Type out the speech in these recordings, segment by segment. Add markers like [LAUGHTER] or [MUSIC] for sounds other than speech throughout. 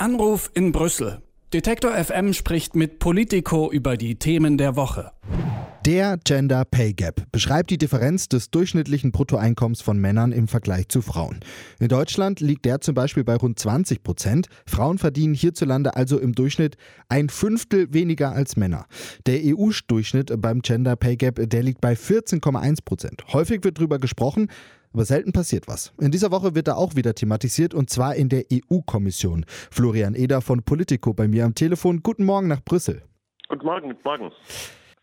Anruf in Brüssel. Detektor FM spricht mit Politico über die Themen der Woche. Der Gender Pay Gap beschreibt die Differenz des durchschnittlichen Bruttoeinkommens von Männern im Vergleich zu Frauen. In Deutschland liegt der zum Beispiel bei rund 20 Prozent. Frauen verdienen hierzulande also im Durchschnitt ein Fünftel weniger als Männer. Der EU-Durchschnitt beim Gender Pay Gap, der liegt bei 14,1 Prozent. Häufig wird darüber gesprochen, aber selten passiert was. In dieser Woche wird er auch wieder thematisiert und zwar in der EU-Kommission. Florian Eder von Politico bei mir am Telefon. Guten Morgen nach Brüssel. Guten Morgen, guten Morgen.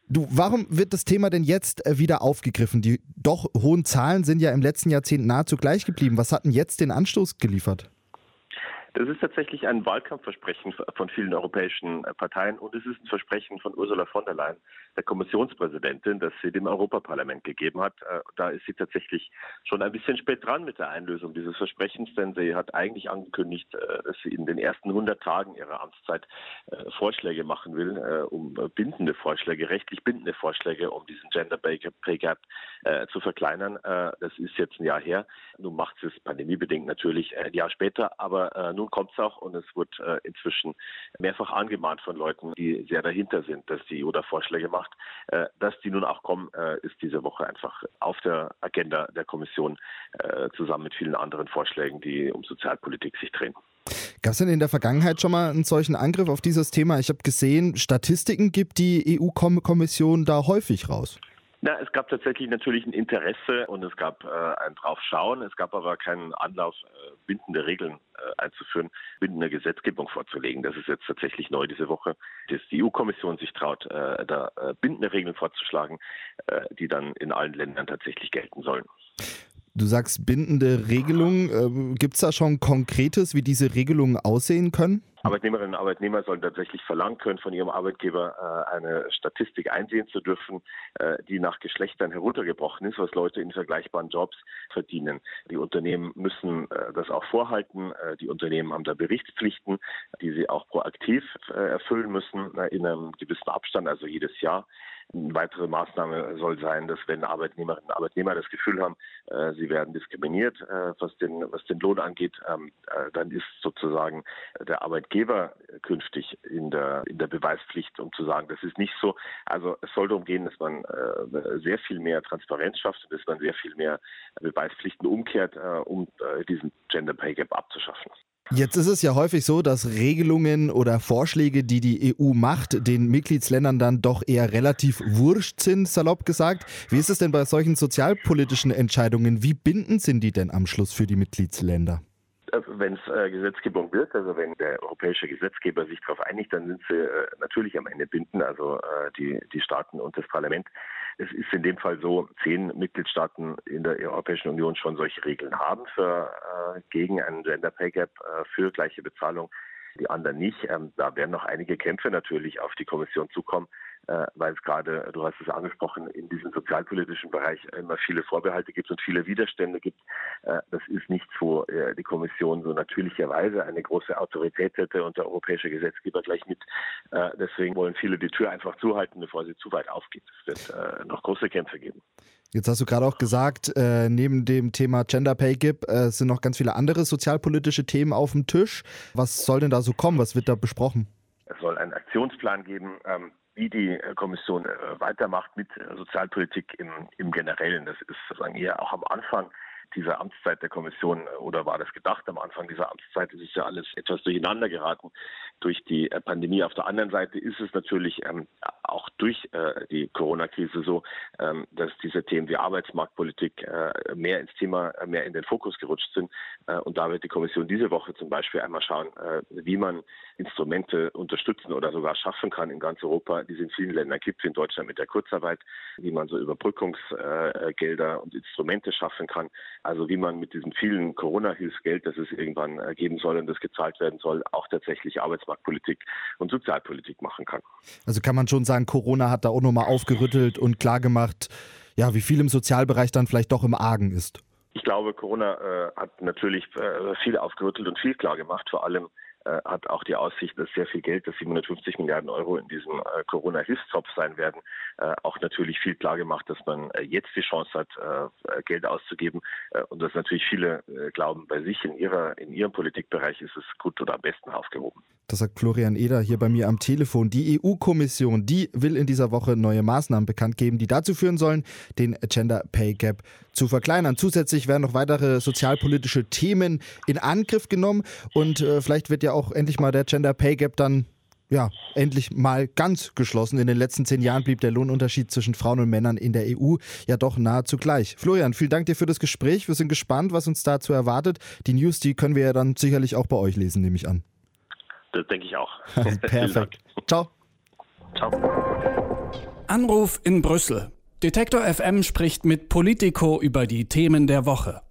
Du, warum wird das Thema denn jetzt äh, wieder aufgegriffen? Die doch hohen Zahlen sind ja im letzten Jahrzehnt nahezu gleich geblieben. Was hat denn jetzt den Anstoß geliefert? Das ist tatsächlich ein Wahlkampfversprechen von vielen europäischen äh, Parteien und es ist ein Versprechen von Ursula von der Leyen, der Kommissionspräsidentin, das sie dem Europaparlament gegeben hat. Äh, da ist sie tatsächlich schon ein bisschen spät dran mit der Einlösung dieses Versprechens, denn sie hat eigentlich angekündigt, äh, dass sie in den ersten 100 Tagen ihrer Amtszeit Vorschläge machen will, um bindende Vorschläge, rechtlich bindende Vorschläge, um diesen Gender Pay Gap zu verkleinern. Das ist jetzt ein Jahr her. Nun macht sie es pandemiebedingt natürlich ein Jahr später, aber nun kommt es auch und es wird äh, inzwischen mehrfach angemahnt von Leuten, die sehr dahinter sind, dass die EU da Vorschläge macht. Äh, dass die nun auch kommen, äh, ist diese Woche einfach auf der Agenda der Kommission äh, zusammen mit vielen anderen Vorschlägen, die um Sozialpolitik sich drehen. Gab es denn in der Vergangenheit schon mal einen solchen Angriff auf dieses Thema? Ich habe gesehen, Statistiken gibt die EU-Kommission da häufig raus. Na, es gab tatsächlich natürlich ein Interesse und es gab äh, ein Draufschauen. Es gab aber keinen Anlauf, äh, bindende Regeln äh, einzuführen, bindende Gesetzgebung vorzulegen. Das ist jetzt tatsächlich neu diese Woche, dass die EU-Kommission sich traut, äh, da äh, bindende Regeln vorzuschlagen, äh, die dann in allen Ländern tatsächlich gelten sollen. Du sagst bindende Regelungen. Ähm, Gibt es da schon Konkretes, wie diese Regelungen aussehen können? Arbeitnehmerinnen und Arbeitnehmer sollen tatsächlich verlangen können, von ihrem Arbeitgeber äh, eine Statistik einsehen zu dürfen, äh, die nach Geschlechtern heruntergebrochen ist, was Leute in vergleichbaren Jobs verdienen. Die Unternehmen müssen äh, das auch vorhalten. Äh, die Unternehmen haben da Berichtspflichten, die sie auch proaktiv äh, erfüllen müssen, äh, in einem gewissen Abstand, also jedes Jahr. Eine weitere Maßnahme soll sein, dass wenn Arbeitnehmerinnen und Arbeitnehmer das Gefühl haben, äh, sie werden diskriminiert, äh, was, den, was den Lohn angeht, ähm, äh, dann ist sozusagen der Arbeitgeber künftig in der, in der Beweispflicht, um zu sagen, das ist nicht so. Also es soll darum gehen, dass man äh, sehr viel mehr Transparenz schafft und dass man sehr viel mehr Beweispflichten umkehrt, äh, um äh, diesen Gender Pay Gap abzuschaffen. Jetzt ist es ja häufig so, dass Regelungen oder Vorschläge, die die EU macht, den Mitgliedsländern dann doch eher relativ wurscht sind, salopp gesagt. Wie ist es denn bei solchen sozialpolitischen Entscheidungen? Wie bindend sind die denn am Schluss für die Mitgliedsländer? Äh, wenn es äh, Gesetzgebung wird, also wenn der europäische Gesetzgeber sich darauf einigt, dann sind sie äh, natürlich am Ende bindend, also äh, die, die Staaten und das Parlament. Es ist in dem Fall so, zehn Mitgliedstaaten in der Europäischen Union schon solche Regeln haben für äh, gegen einen Gender Pay Gap äh, für gleiche Bezahlung, die anderen nicht. Ähm, da werden noch einige Kämpfe natürlich auf die Kommission zukommen weil es gerade, du hast es angesprochen, in diesem sozialpolitischen Bereich immer viele Vorbehalte gibt und viele Widerstände gibt. Äh, das ist nichts, wo äh, die Kommission so natürlicherweise eine große Autorität hätte und der europäische Gesetzgeber gleich mit. Deswegen wollen viele die Tür einfach zuhalten, bevor sie zu weit aufgeht. Es wird noch große Kämpfe geben. Jetzt hast du gerade auch gesagt, äh, neben dem Thema Gender Pay Gap äh, sind noch ganz viele andere sozialpolitische Themen auf dem Tisch. Was soll denn da so kommen? Was wird da besprochen? Es soll einen Aktionsplan geben, ähm, wie die äh, Kommission äh, weitermacht mit äh, Sozialpolitik im, im Generellen. Das ist sozusagen eher auch am Anfang dieser Amtszeit der Kommission oder war das gedacht am Anfang dieser Amtszeit? Es ist ja alles etwas durcheinander geraten durch die Pandemie. Auf der anderen Seite ist es natürlich ähm, auch durch äh, die Corona-Krise so, ähm, dass diese Themen wie Arbeitsmarktpolitik äh, mehr ins Thema, mehr in den Fokus gerutscht sind. Äh, und da wird die Kommission diese Woche zum Beispiel einmal schauen, wie man Instrumente unterstützen oder sogar schaffen kann in ganz Europa, die es in vielen Ländern gibt, wie in Deutschland mit der Kurzarbeit, wie man so Überbrückungsgelder und Instrumente schaffen kann. Also wie man mit diesem vielen Corona-Hilfsgeld, das es irgendwann geben soll und das gezahlt werden soll, auch tatsächlich Arbeitsmarktpolitik und Sozialpolitik machen kann. Also kann man schon sagen, Corona hat da auch nochmal aufgerüttelt und klargemacht, ja, wie viel im Sozialbereich dann vielleicht doch im Argen ist. Ich glaube, Corona äh, hat natürlich äh, viel aufgerüttelt und viel klar gemacht, vor allem äh, hat auch die Aussicht, dass sehr viel Geld, dass 750 Milliarden Euro in diesem äh, Corona-Hilfstopf sein werden, äh, auch natürlich viel klar gemacht, dass man äh, jetzt die Chance hat, Geld auszugeben und dass natürlich viele glauben, bei sich in ihrer in ihrem Politikbereich ist es gut oder am besten aufgehoben. Das sagt Florian Eder hier bei mir am Telefon. Die EU-Kommission, die will in dieser Woche neue Maßnahmen bekannt geben, die dazu führen sollen, den Gender Pay Gap zu verkleinern. Zusätzlich werden noch weitere sozialpolitische Themen in Angriff genommen und äh, vielleicht wird ja auch endlich mal der Gender Pay Gap dann ja, endlich mal ganz geschlossen. In den letzten zehn Jahren blieb der Lohnunterschied zwischen Frauen und Männern in der EU ja doch nahezu gleich. Florian, vielen Dank dir für das Gespräch. Wir sind gespannt, was uns dazu erwartet. Die News, die können wir ja dann sicherlich auch bei euch lesen, nehme ich an. Das denke ich auch. [LAUGHS] Perfekt. Ciao. Ciao. Anruf in Brüssel. Detektor FM spricht mit Politico über die Themen der Woche.